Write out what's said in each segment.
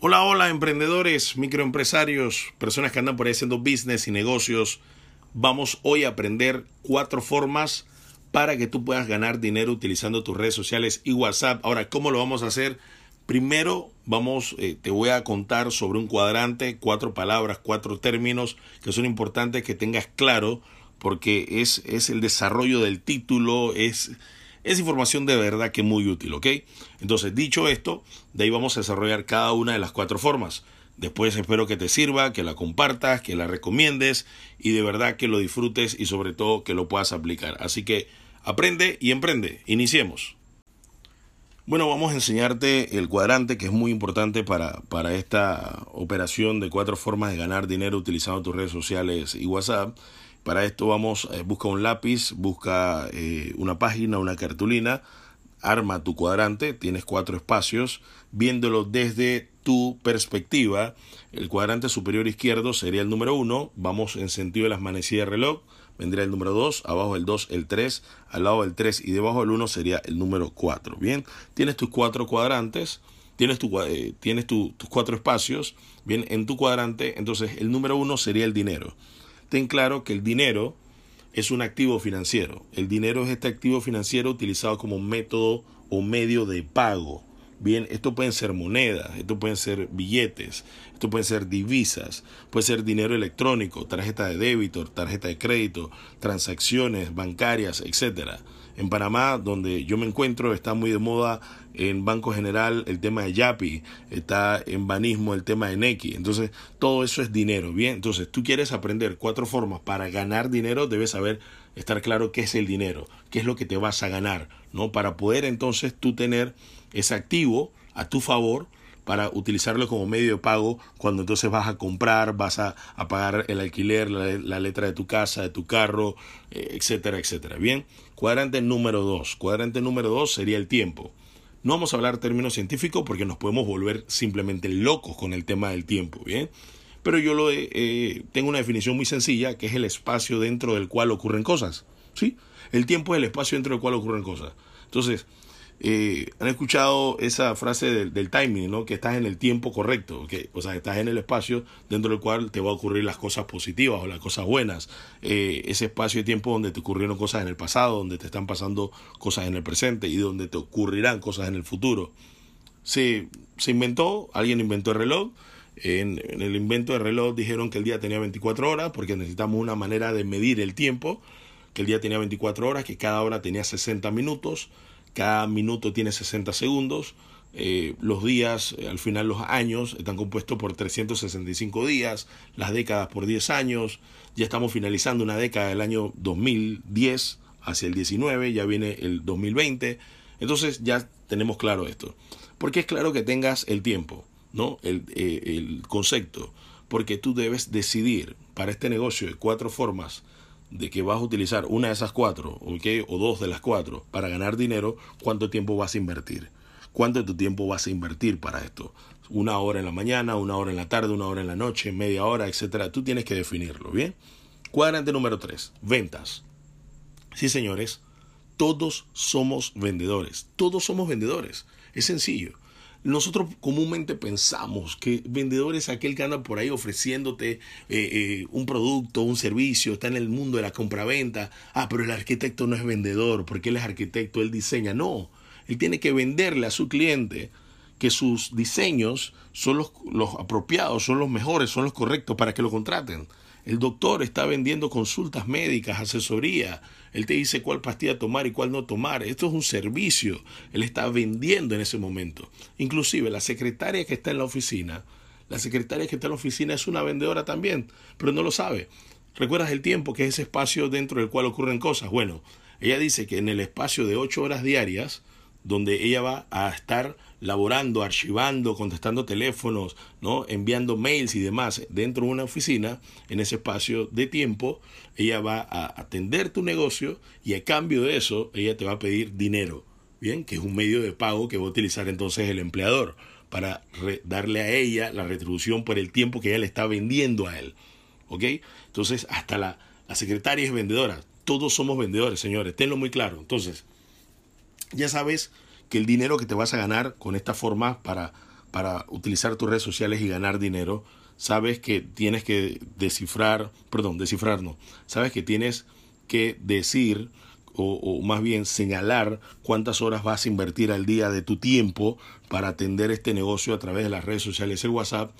Hola, hola, emprendedores, microempresarios, personas que andan por ahí haciendo business y negocios. Vamos hoy a aprender cuatro formas para que tú puedas ganar dinero utilizando tus redes sociales y WhatsApp. Ahora, ¿cómo lo vamos a hacer? Primero, vamos, eh, te voy a contar sobre un cuadrante, cuatro palabras, cuatro términos que son importantes que tengas claro, porque es, es el desarrollo del título, es es información de verdad que muy útil, ¿ok? Entonces, dicho esto, de ahí vamos a desarrollar cada una de las cuatro formas. Después espero que te sirva, que la compartas, que la recomiendes y de verdad que lo disfrutes y sobre todo que lo puedas aplicar. Así que aprende y emprende. Iniciemos. Bueno, vamos a enseñarte el cuadrante que es muy importante para, para esta operación de cuatro formas de ganar dinero utilizando tus redes sociales y WhatsApp. Para esto vamos, eh, busca un lápiz, busca eh, una página, una cartulina, arma tu cuadrante, tienes cuatro espacios, viéndolo desde tu perspectiva. El cuadrante superior izquierdo sería el número uno, vamos en sentido de las manecillas de reloj, vendría el número 2, abajo el 2, el 3, al lado del 3 y debajo del 1 sería el número 4. Bien, tienes tus cuatro cuadrantes, tienes, tu, eh, tienes tus cuatro espacios, bien, en tu cuadrante, entonces el número 1 sería el dinero ten claro que el dinero es un activo financiero. El dinero es este activo financiero utilizado como método o medio de pago. Bien, esto pueden ser monedas, esto pueden ser billetes, esto pueden ser divisas, puede ser dinero electrónico, tarjeta de débito, tarjeta de crédito, transacciones bancarias, etcétera. En Panamá, donde yo me encuentro, está muy de moda en Banco General el tema de Yapi, está en Banismo el tema de Neki. Entonces, todo eso es dinero, ¿bien? Entonces, tú quieres aprender cuatro formas para ganar dinero, debes saber, estar claro qué es el dinero, qué es lo que te vas a ganar, ¿no? Para poder entonces tú tener ese activo a tu favor para utilizarlo como medio de pago cuando entonces vas a comprar, vas a, pagar el alquiler, la, letra de tu casa, de tu carro, eh, etcétera, etcétera. Bien, cuadrante número dos. Cuadrante número dos sería el tiempo. No vamos a hablar términos científicos porque nos podemos volver simplemente locos con el tema del tiempo, ¿bien? Pero yo lo eh, tengo una definición muy sencilla que es el espacio dentro del cual ocurren cosas, ¿sí? El tiempo es el espacio dentro del cual ocurren cosas. Entonces, eh, han escuchado esa frase del, timing, ¿no? Que estás en el tiempo correcto, que, o sea, estás en el espacio dentro del cual te va a ocurrir las cosas positivas o las cosas buenas. Eh, ese espacio de tiempo donde te ocurrieron cosas en el pasado, donde te están pasando cosas en el presente y donde te ocurrirán cosas en el futuro. Se, se inventó, alguien inventó el reloj. En, en el invento del reloj dijeron que el día tenía 24 horas porque necesitamos una manera de medir el tiempo, que el día tenía 24 horas, que cada hora tenía 60 minutos cada minuto tiene 60 segundos. Eh, los días, eh, al final los años, están compuestos por 365 días, las décadas por 10 años. Ya estamos finalizando una década del año 2010 hacia el 19, ya viene el 2020. Entonces ya tenemos claro esto. Porque es claro que tengas el tiempo, ¿no? El, eh, el concepto. Porque tú debes decidir para este negocio de cuatro formas de que vas a utilizar una de esas cuatro, o dos de las cuatro, para ganar dinero, ¿cuánto tiempo vas a invertir? ¿Cuánto de tu tiempo vas a invertir para esto? Una hora en la mañana, una hora en la tarde, una hora en la noche, media hora, etcétera. Tú tienes que definirlo, ¿bien? Cuadrante número tres, ventas. Sí, señores, todos somos vendedores. Todos somos vendedores. Es sencillo. Nosotros comúnmente pensamos que vendedor es aquel que anda por ahí ofreciéndote eh, eh, un producto, un servicio, está en el mundo de la compraventa. Ah, pero el arquitecto no es vendedor, porque él es arquitecto, él diseña. No, él tiene que venderle a su cliente que sus diseños son los, los apropiados, son los mejores, son los correctos para que lo contraten. El doctor está vendiendo consultas médicas, asesoría. Él te dice cuál pastilla tomar y cuál no tomar. Esto es un servicio. Él está vendiendo en ese momento. Inclusive la secretaria que está en la oficina, la secretaria que está en la oficina es una vendedora también, pero no lo sabe. ¿Recuerdas el tiempo que es ese espacio dentro del cual ocurren cosas? Bueno, ella dice que en el espacio de ocho horas diarias, donde ella va a estar laborando, archivando, contestando teléfonos, ¿no? enviando mails y demás dentro de una oficina, en ese espacio de tiempo, ella va a atender tu negocio y a cambio de eso, ella te va a pedir dinero, ¿bien? Que es un medio de pago que va a utilizar entonces el empleador para darle a ella la retribución por el tiempo que ella le está vendiendo a él. ¿Ok? Entonces, hasta la, la secretaria es vendedora. Todos somos vendedores, señores. Tenlo muy claro. Entonces, ya sabes que el dinero que te vas a ganar con esta forma para para utilizar tus redes sociales y ganar dinero, sabes que tienes que descifrar, perdón, descifrar no, sabes que tienes que decir o, más bien señalar cuántas horas vas a invertir al día de tu tiempo para atender este negocio a través de las redes sociales, el WhatsApp,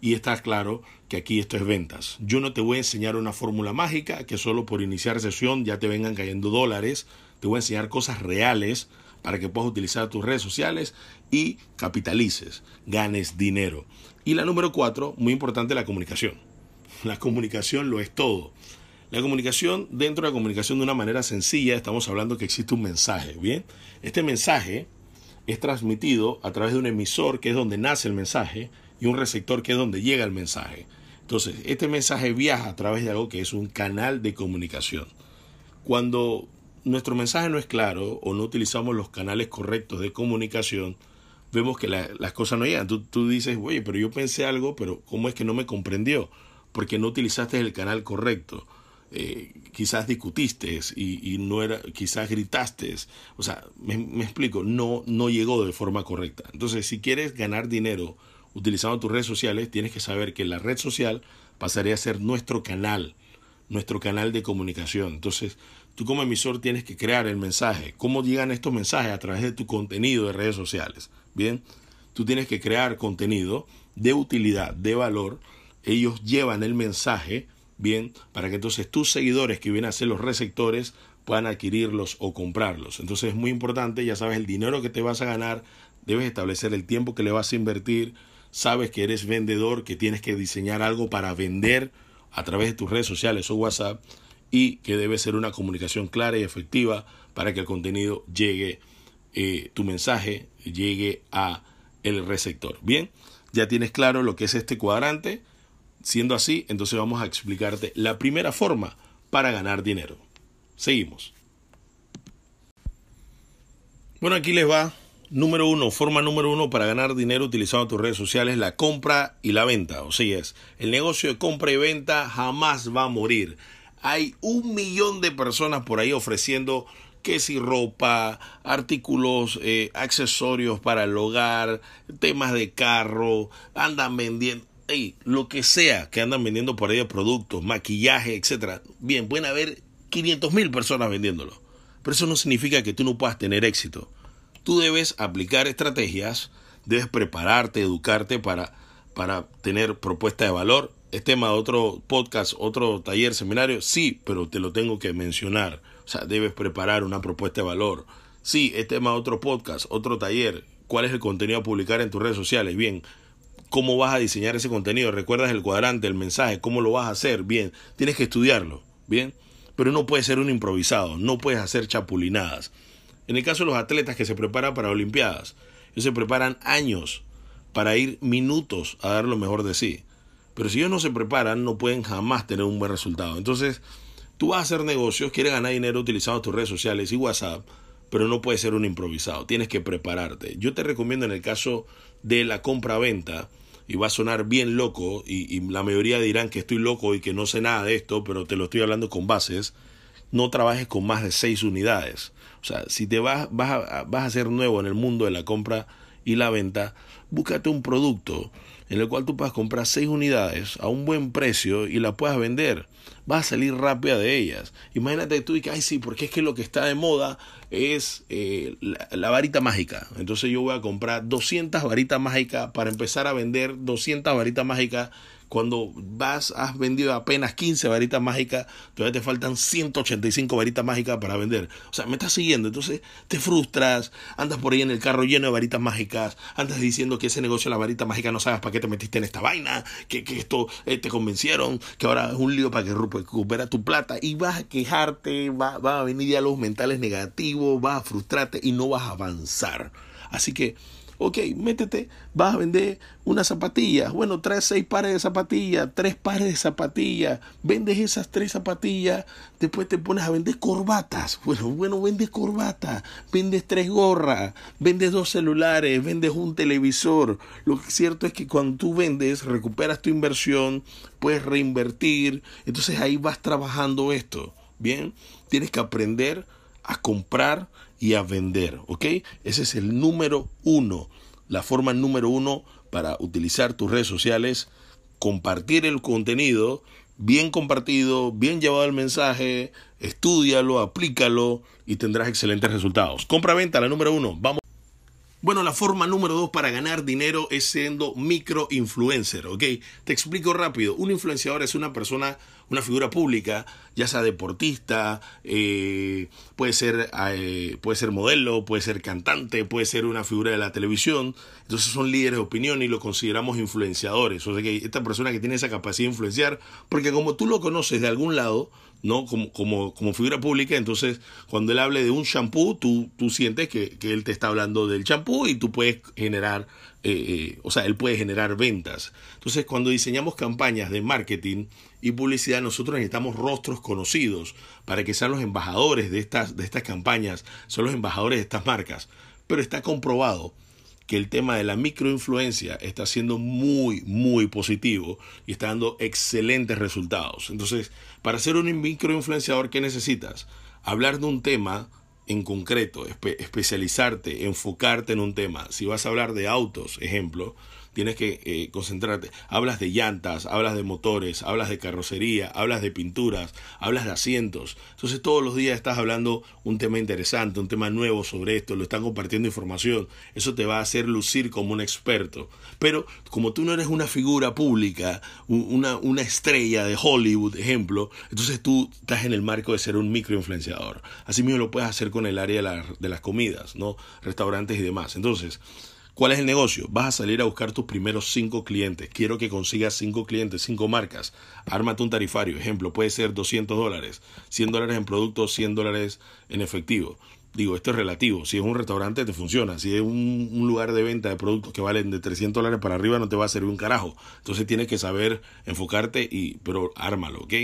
y está claro que aquí esto es ventas. Yo no te voy a enseñar una fórmula mágica que solo por iniciar sesión ya te vengan cayendo dólares. Te voy a enseñar cosas reales para que puedas utilizar tus redes sociales y capitalices, ganes dinero. Y la número cuatro, muy importante, la comunicación. La comunicación lo es todo. La comunicación, dentro de la comunicación de una manera sencilla, estamos hablando que existe un mensaje, ¿bien? Este mensaje es transmitido a través de un emisor, que es donde nace el mensaje, y un receptor, que es donde llega el mensaje. Entonces, este mensaje viaja a través de algo que es un canal de comunicación. Cuando nuestro mensaje no es claro o no utilizamos los canales correctos de comunicación, vemos que las cosas no llegan. Tú, tú dices, oye, pero yo pensé algo, pero ¿cómo es que no me comprendió? Porque no utilizaste el canal correcto. Eh, quizás discutiste y, no era, quizás gritaste, o sea, me, me, explico, no, no llegó de forma correcta. Entonces, si quieres ganar dinero utilizando tus redes sociales, tienes que saber que la red social pasaría a ser nuestro canal, nuestro canal de comunicación. Entonces, tú como emisor tienes que crear el mensaje. ¿Cómo llegan estos mensajes? A través de tu contenido de redes sociales. Bien, tú tienes que crear contenido de utilidad, de valor. Ellos llevan el mensaje, bien, para que entonces tus seguidores que vienen a ser los receptores puedan adquirirlos o comprarlos. Entonces es muy importante, ya sabes el dinero que te vas a ganar, debes establecer el tiempo que le vas a invertir, sabes que eres vendedor, que tienes que diseñar algo para vender a través de tus redes sociales o WhatsApp y que debe ser una comunicación clara y efectiva para que el contenido llegue, eh, tu mensaje llegue a el receptor. Bien, ya tienes claro lo que es este cuadrante. Siendo así, entonces vamos a explicarte la primera forma para ganar dinero. Seguimos. Bueno, aquí les va. Número uno, forma número uno para ganar dinero utilizando tus redes sociales, la compra y la venta. O sea, es, el negocio de compra y venta jamás va a morir hay un millón de personas por ahí ofreciendo que si ropa, artículos, eh, accesorios para el hogar, temas de carro, andan vendiendo, lo que sea que andan vendiendo por ahí productos, maquillaje, etcétera. Bien, pueden haber 500 mil personas vendiéndolo, pero eso no significa que tú no puedas tener éxito. Tú debes aplicar estrategias, debes prepararte, educarte para, para tener propuesta de valor es tema de otro podcast, otro taller, seminario, sí, pero te lo tengo que mencionar. O sea, debes preparar una propuesta de valor. Sí, es tema de otro podcast, otro taller. ¿Cuál es el contenido a publicar en tus redes sociales? Bien, ¿cómo vas a diseñar ese contenido? ¿Recuerdas el cuadrante, el mensaje? ¿Cómo lo vas a hacer? Bien, tienes que estudiarlo. Bien, pero no puede ser un improvisado, no puedes hacer chapulinadas. En el caso de los atletas que se preparan para Olimpiadas, ellos se preparan años para ir minutos a dar lo mejor de sí. Pero si ellos no se preparan, no pueden jamás tener un buen resultado. Entonces, tú vas a hacer negocios, quieres ganar dinero utilizando tus redes sociales y WhatsApp, pero no puede ser un improvisado. Tienes que prepararte. Yo te recomiendo en el caso de la compra-venta, y va a sonar bien loco, y, la mayoría dirán que estoy loco y que no sé nada de esto, pero te lo estoy hablando con bases, no trabajes con más de seis unidades. O sea, si te vas, vas, a, vas a ser nuevo en el mundo de la compra y la venta, búscate un producto en el cual tú puedas comprar seis unidades a un buen precio y la puedas vender. Vas a salir rápida de ellas. Imagínate tú y que, ay, sí, porque es que lo que está de moda es eh, la, varita mágica. Entonces yo voy a comprar 200 varitas mágicas para empezar a vender 200 varitas mágicas cuando vas, has vendido apenas 15 varitas mágicas, todavía te faltan 185 varitas mágicas para vender. O sea, me estás siguiendo, entonces te frustras, andas por ahí en el carro lleno de varitas mágicas, andas diciendo que ese negocio de la varita mágica no sabes para qué te metiste en esta vaina, que, que esto eh, te convencieron, que ahora es un lío para que recupera tu plata y vas a quejarte, va, va a venir diálogos mentales negativos, vas a frustrarte y no vas a avanzar. Así que Ok, métete, vas a vender unas zapatillas. Bueno, traes seis pares de zapatillas, tres pares de zapatillas. Vendes esas tres zapatillas. Después te pones a vender corbatas. Bueno, bueno, vendes corbatas. Vendes tres gorras. Vendes dos celulares. Vendes un televisor. Lo cierto es que cuando tú vendes, recuperas tu inversión. Puedes reinvertir. Entonces ahí vas trabajando esto. Bien, tienes que aprender a comprar y a vender, ¿ok? Ese es el número uno. la forma número uno para utilizar tus redes sociales, compartir el contenido, bien compartido, bien llevado el mensaje, estudialo, aplícalo y tendrás excelentes resultados. Compra-venta, la número uno. Vamos. Bueno, la forma número dos para ganar dinero es siendo microinfluencer, ¿ok? Te explico rápido. Un influenciador es una persona, una figura pública, ya sea deportista, eh, puede, ser, eh, puede ser modelo, puede ser cantante, puede ser una figura de la televisión. Entonces son líderes de opinión y lo consideramos influenciadores. O sea que esta persona que tiene esa capacidad de influenciar, porque como tú lo conoces de algún lado, ¿no? Como, como, como figura pública, entonces cuando él hable de un shampoo, tú, tú sientes que, que él te está hablando del shampoo y tú puedes generar, eh, eh, o sea, él puede generar ventas. Entonces cuando diseñamos campañas de marketing y publicidad, nosotros necesitamos rostros conocidos para que sean los embajadores de estas, de estas campañas, son los embajadores de estas marcas. Pero está comprobado que el tema de la microinfluencia está siendo muy, muy positivo y está dando excelentes resultados. Entonces, para ser un microinfluenciador, ¿qué necesitas? Hablar de un tema en concreto, especializarte, enfocarte en un tema. Si vas a hablar de autos, ejemplo, tienes que eh, concentrarte. Hablas de llantas, hablas de motores, hablas de carrocería, hablas de pinturas, hablas de asientos. Entonces todos los días estás hablando un tema interesante, un tema nuevo sobre esto, lo están compartiendo información. Eso te va a hacer lucir como un experto. Pero como tú no eres una figura pública, una, una estrella de Hollywood, ejemplo, entonces tú estás en el marco de ser un microinfluenciador. Así mismo lo puedes hacer con el área de, de las comidas, ¿no? Restaurantes y demás. Entonces, ¿Cuál es el negocio? Vas a salir a buscar tus primeros cinco clientes. Quiero que consigas cinco clientes, cinco marcas. Ármate un tarifario. Ejemplo, puede ser 200 dólares, 100 dólares en productos, 100 dólares en efectivo. Digo, esto es relativo. Si es un restaurante, te funciona. Si es un, lugar de venta de productos que valen de 300 dólares para arriba, no te va a servir un carajo. Entonces tienes que saber enfocarte, y, pero ármalo, ¿ok?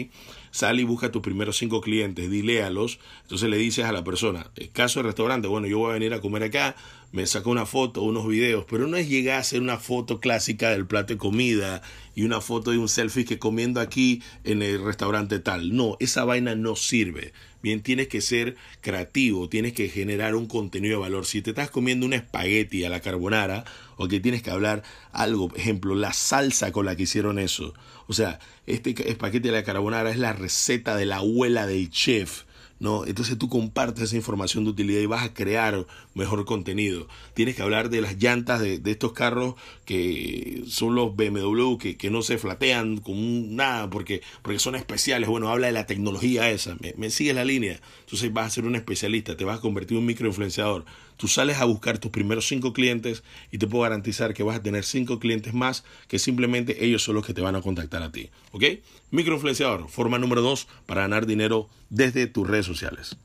Sal y busca tus primeros cinco clientes, diléalos. Entonces le dices a la persona, caso del restaurante, bueno, yo voy a venir a comer acá, me saco una foto, unos videos, pero no es llegar a hacer una foto clásica del plato de comida y una foto de un selfie que comiendo aquí en el restaurante tal. No, esa vaina no sirve. Bien, tienes que ser creativo, tienes que generar un contenido de valor. Si te estás comiendo un espagueti a la carbonara, o que tienes que hablar algo, ejemplo, la salsa con la que hicieron eso. O sea, este espagueti a la carbonara es la receta de la abuela del chef ¿no? Entonces tú compartes esa información de utilidad y vas a crear mejor contenido. Tienes que hablar de las llantas de, estos carros que son los BMW que, que no se flatean con nada porque, porque son especiales. Bueno, habla de la tecnología esa. Me, me sigues la línea. Entonces vas a ser un especialista, te vas a convertir en un microinfluenciador. Tú sales a buscar tus primeros cinco clientes y te puedo garantizar que vas a tener cinco clientes más que simplemente ellos son los que te van a contactar a ti. ¿Ok? Microinfluenciador, forma número dos para ganar dinero desde tus redes sociales.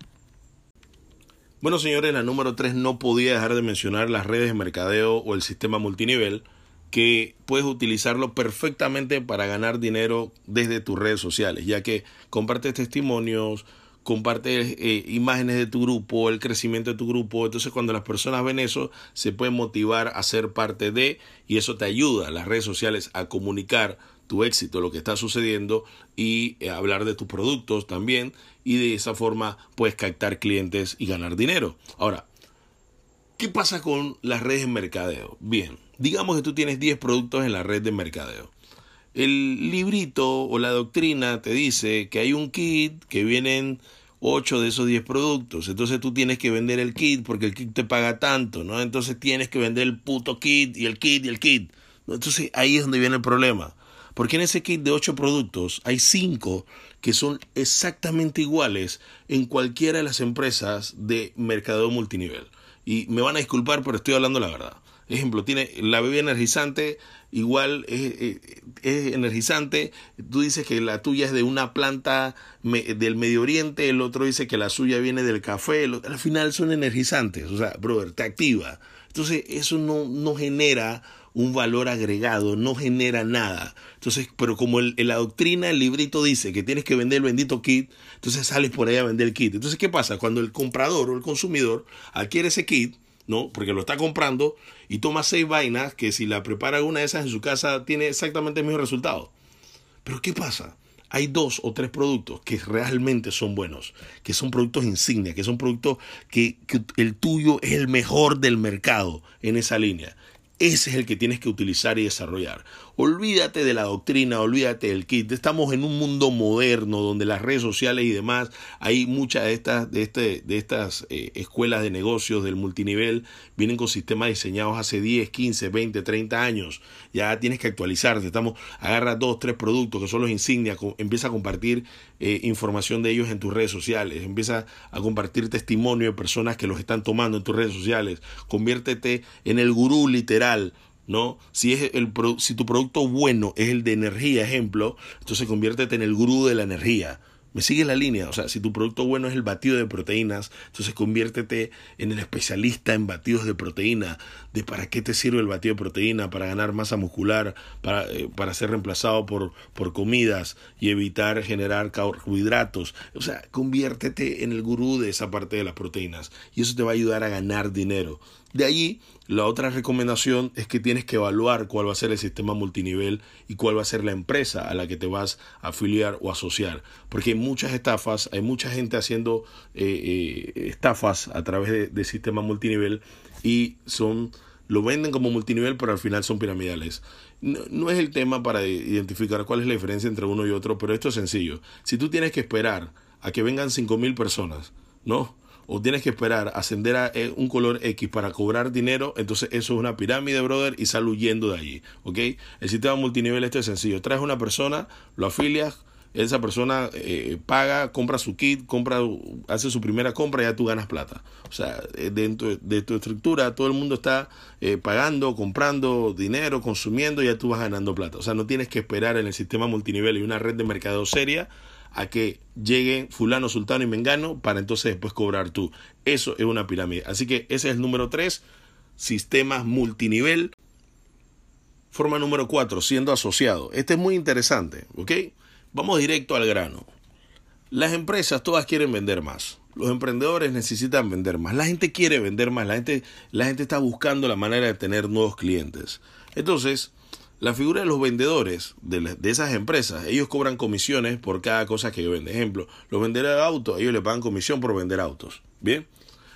Bueno, señores, la número tres no podía dejar de mencionar las redes de mercadeo o el sistema multinivel que puedes utilizarlo perfectamente para ganar dinero desde tus redes sociales, ya que compartes testimonios, comparte eh, imágenes de tu grupo, el crecimiento de tu grupo. Entonces cuando las personas ven eso, se pueden motivar a ser parte de y eso te ayuda, las redes sociales, a comunicar tu éxito, lo que está sucediendo y eh, hablar de tus productos también y de esa forma puedes captar clientes y ganar dinero. Ahora, ¿qué pasa con las redes de mercadeo? Bien, digamos que tú tienes 10 productos en la red de mercadeo el librito o la doctrina te dice que hay un kit que vienen 8 de esos 10 productos. Entonces tú tienes que vender el kit porque el kit te paga tanto, ¿no? Entonces tienes que vender el puto kit y el kit y el kit. Entonces ahí es donde viene el problema. Porque en ese kit de 8 productos hay 5 que son exactamente iguales en cualquiera de las empresas de mercado multinivel. Y me van a disculpar, pero estoy hablando la verdad. Ejemplo, tiene la bebida energizante, igual es, energizante. Tú dices que la tuya es de una planta del Medio Oriente, el otro dice que la suya viene del café. al final son energizantes, o sea, brother, te activa. Entonces, eso no, no genera un valor agregado, no genera nada. Entonces, pero como el, la doctrina, el librito dice que tienes que vender el bendito kit, entonces sales por ahí a vender el kit. Entonces, ¿qué pasa? Cuando el comprador o el consumidor adquiere ese kit, ¿no? Porque lo está comprando y toma seis vainas que si la prepara una de esas en su casa tiene exactamente el mismo resultado. Pero ¿qué pasa? Hay dos o tres productos que realmente son buenos, que son productos insignia, que son productos que, que el tuyo es el mejor del mercado en esa línea. Ese es el que tienes que utilizar y desarrollar. Olvídate de la doctrina, olvídate del kit. Estamos en un mundo moderno donde las redes sociales y demás, hay muchas de estas, de este, de estas eh, escuelas de negocios del multinivel, vienen con sistemas diseñados hace 10, 15, 20, 30 años. Ya tienes que actualizarte. Estamos, agarra dos, tres productos que son los insignias, empieza a compartir eh, información de ellos en tus redes sociales, empieza a compartir testimonio de personas que los están tomando en tus redes sociales. Conviértete en el gurú literal ¿no? Si, es el, si tu producto bueno es el de energía, ejemplo, entonces conviértete en el gurú de la energía. ¿Me sigue la línea? O sea, si tu producto bueno es el batido de proteínas, entonces conviértete en el especialista en batidos de proteína. De para qué te sirve el batido de proteína, para ganar masa muscular, para, eh, para ser reemplazado por, por comidas y evitar generar carbohidratos. O sea, conviértete en el gurú de esa parte de las proteínas. Y eso te va a ayudar a ganar dinero. De allí, la otra recomendación es que tienes que evaluar cuál va a ser el sistema multinivel y cuál va a ser la empresa a la que te vas a afiliar o asociar. Porque hay muchas estafas, hay mucha gente haciendo eh, eh, estafas a través de, de sistema multinivel y son lo venden como multinivel, pero al final son piramidales. No, no, es el tema para identificar cuál es la diferencia entre uno y otro, pero esto es sencillo. Si tú tienes que esperar a que vengan 5.000 personas, ¿no? O tienes que esperar ascender a eh, un color X para cobrar dinero, entonces eso es una pirámide, brother, y sal huyendo de allí, ¿ok? El sistema multinivel este es sencillo. Traes una persona, lo afilias, esa persona eh, paga, compra su kit, compra, hace su primera compra y ya tú ganas plata. O sea, eh, dentro de tu estructura todo el mundo está pagando, comprando dinero, consumiendo y ya tú vas ganando plata. O sea, no tienes que esperar en el sistema multinivel y una red de mercado seria a que lleguen fulano, sultano y mengano para entonces después cobrar tú. Eso es una pirámide. Así que ese es el número 3, sistemas multinivel. Forma número 4, siendo asociado. Este es muy interesante, ¿ok? Vamos directo al grano. Las empresas todas quieren vender más. Los emprendedores necesitan vender más. La gente quiere vender más. La gente, la gente está buscando la manera de tener nuevos clientes. Entonces, la figura de los vendedores de, esas empresas, ellos cobran comisiones por cada cosa que venden. Ejemplo, los vendedores de autos, ellos le pagan comisión por vender autos. Bien.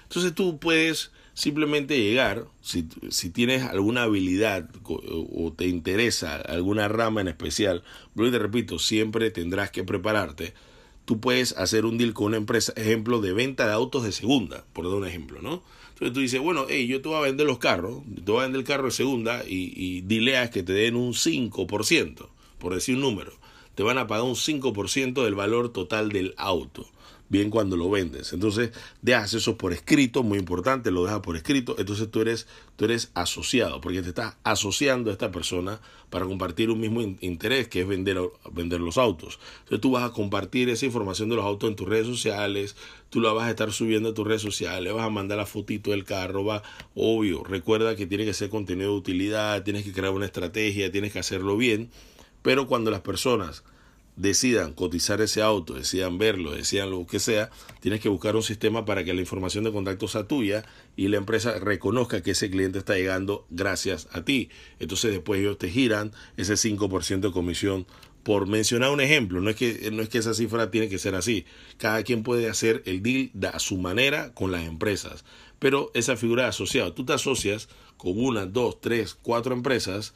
Entonces tú puedes simplemente llegar, si, si tienes alguna habilidad o, te interesa alguna rama en especial, pero te repito, siempre tendrás que prepararte. Tú puedes hacer un deal con una empresa, ejemplo, de venta de autos de segunda, por dar un ejemplo, ¿no? Entonces tú dices, bueno, hey, yo te voy a vender los carros, te voy a vender el carro de segunda y, y dileas que te den un 5%, por decir un número. Te van a pagar un 5% del valor total del auto bien cuando lo vendes. Entonces, dejas eso por escrito, muy importante, lo dejas por escrito. Entonces tú eres, tú eres asociado, porque te estás asociando a esta persona para compartir un mismo interés, que es vender, vender los autos. Entonces tú vas a compartir esa información de los autos en tus redes sociales, tú la vas a estar subiendo a tus redes sociales, vas a mandar la fotito del carro, va, obvio, recuerda que tiene que ser contenido de utilidad, tienes que crear una estrategia, tienes que hacerlo bien, pero cuando las personas decidan cotizar ese auto, decidan verlo, decidan lo que sea, tienes que buscar un sistema para que la información de contacto sea tuya y la empresa reconozca que ese cliente está llegando gracias a ti. Entonces después ellos te giran ese 5% de comisión por mencionar un ejemplo, no es que no es que esa cifra tiene que ser así. Cada quien puede hacer el deal a su manera con las empresas, pero esa figura de asociado, tú te asocias con una, dos, tres, cuatro empresas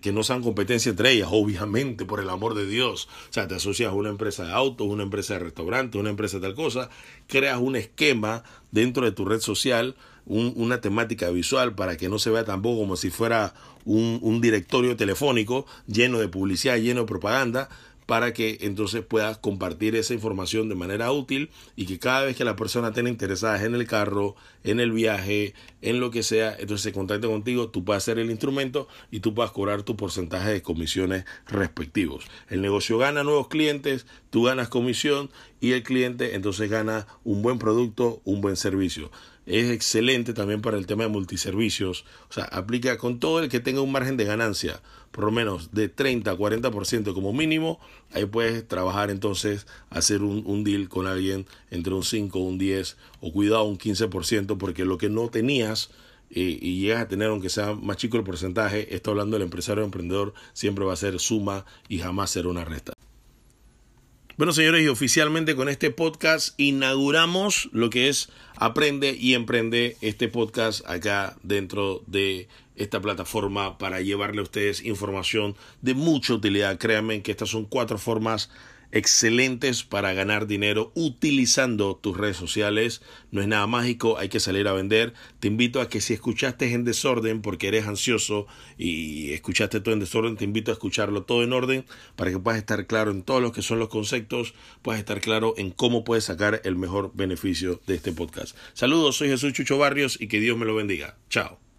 que no sean competencia entre ellas, obviamente, por el amor de Dios. O sea, te asocias a una empresa de autos, una empresa de restaurante, una empresa de tal cosa, creas un esquema dentro de tu red social, una temática visual para que no se vea tampoco como si fuera un, un directorio telefónico lleno de publicidad, lleno de propaganda, para que entonces puedas compartir esa información de manera útil y que cada vez que la persona tenga interesadas en el carro, en el viaje, en lo que sea, entonces se contacte contigo, tú puedas hacer el instrumento y tú puedas cobrar tu porcentaje de comisiones respectivos. El negocio gana nuevos clientes, tú ganas comisión y el cliente entonces gana un buen producto, un buen servicio es excelente también para el tema de multiservicios. O sea, aplica con todo el que tenga un margen de ganancia, por lo menos de 30 a 40% como mínimo. Ahí puedes trabajar entonces, hacer un, un, deal con alguien entre un 5, un 10 o cuidado un 15%, porque lo que no tenías eh, y llegas a tener, aunque sea más chico el porcentaje, está hablando del empresario o emprendedor, siempre va a ser suma y jamás será una resta. Bueno, señores, y oficialmente con este podcast inauguramos lo que es Aprende y Emprende, este podcast acá dentro de esta plataforma para llevarle a ustedes información de mucha utilidad. Créanme que estas son cuatro formas excelentes para ganar dinero utilizando tus redes sociales. No es nada mágico, hay que salir a vender. Te invito a que si escuchaste en desorden porque eres ansioso y escuchaste todo en desorden, te invito a escucharlo todo en orden para que puedas estar claro en todos los que son los conceptos, puedas estar claro en cómo puedes sacar el mejor beneficio de este podcast. Saludos, soy Jesús Chucho Barrios y que Dios me lo bendiga. Chao.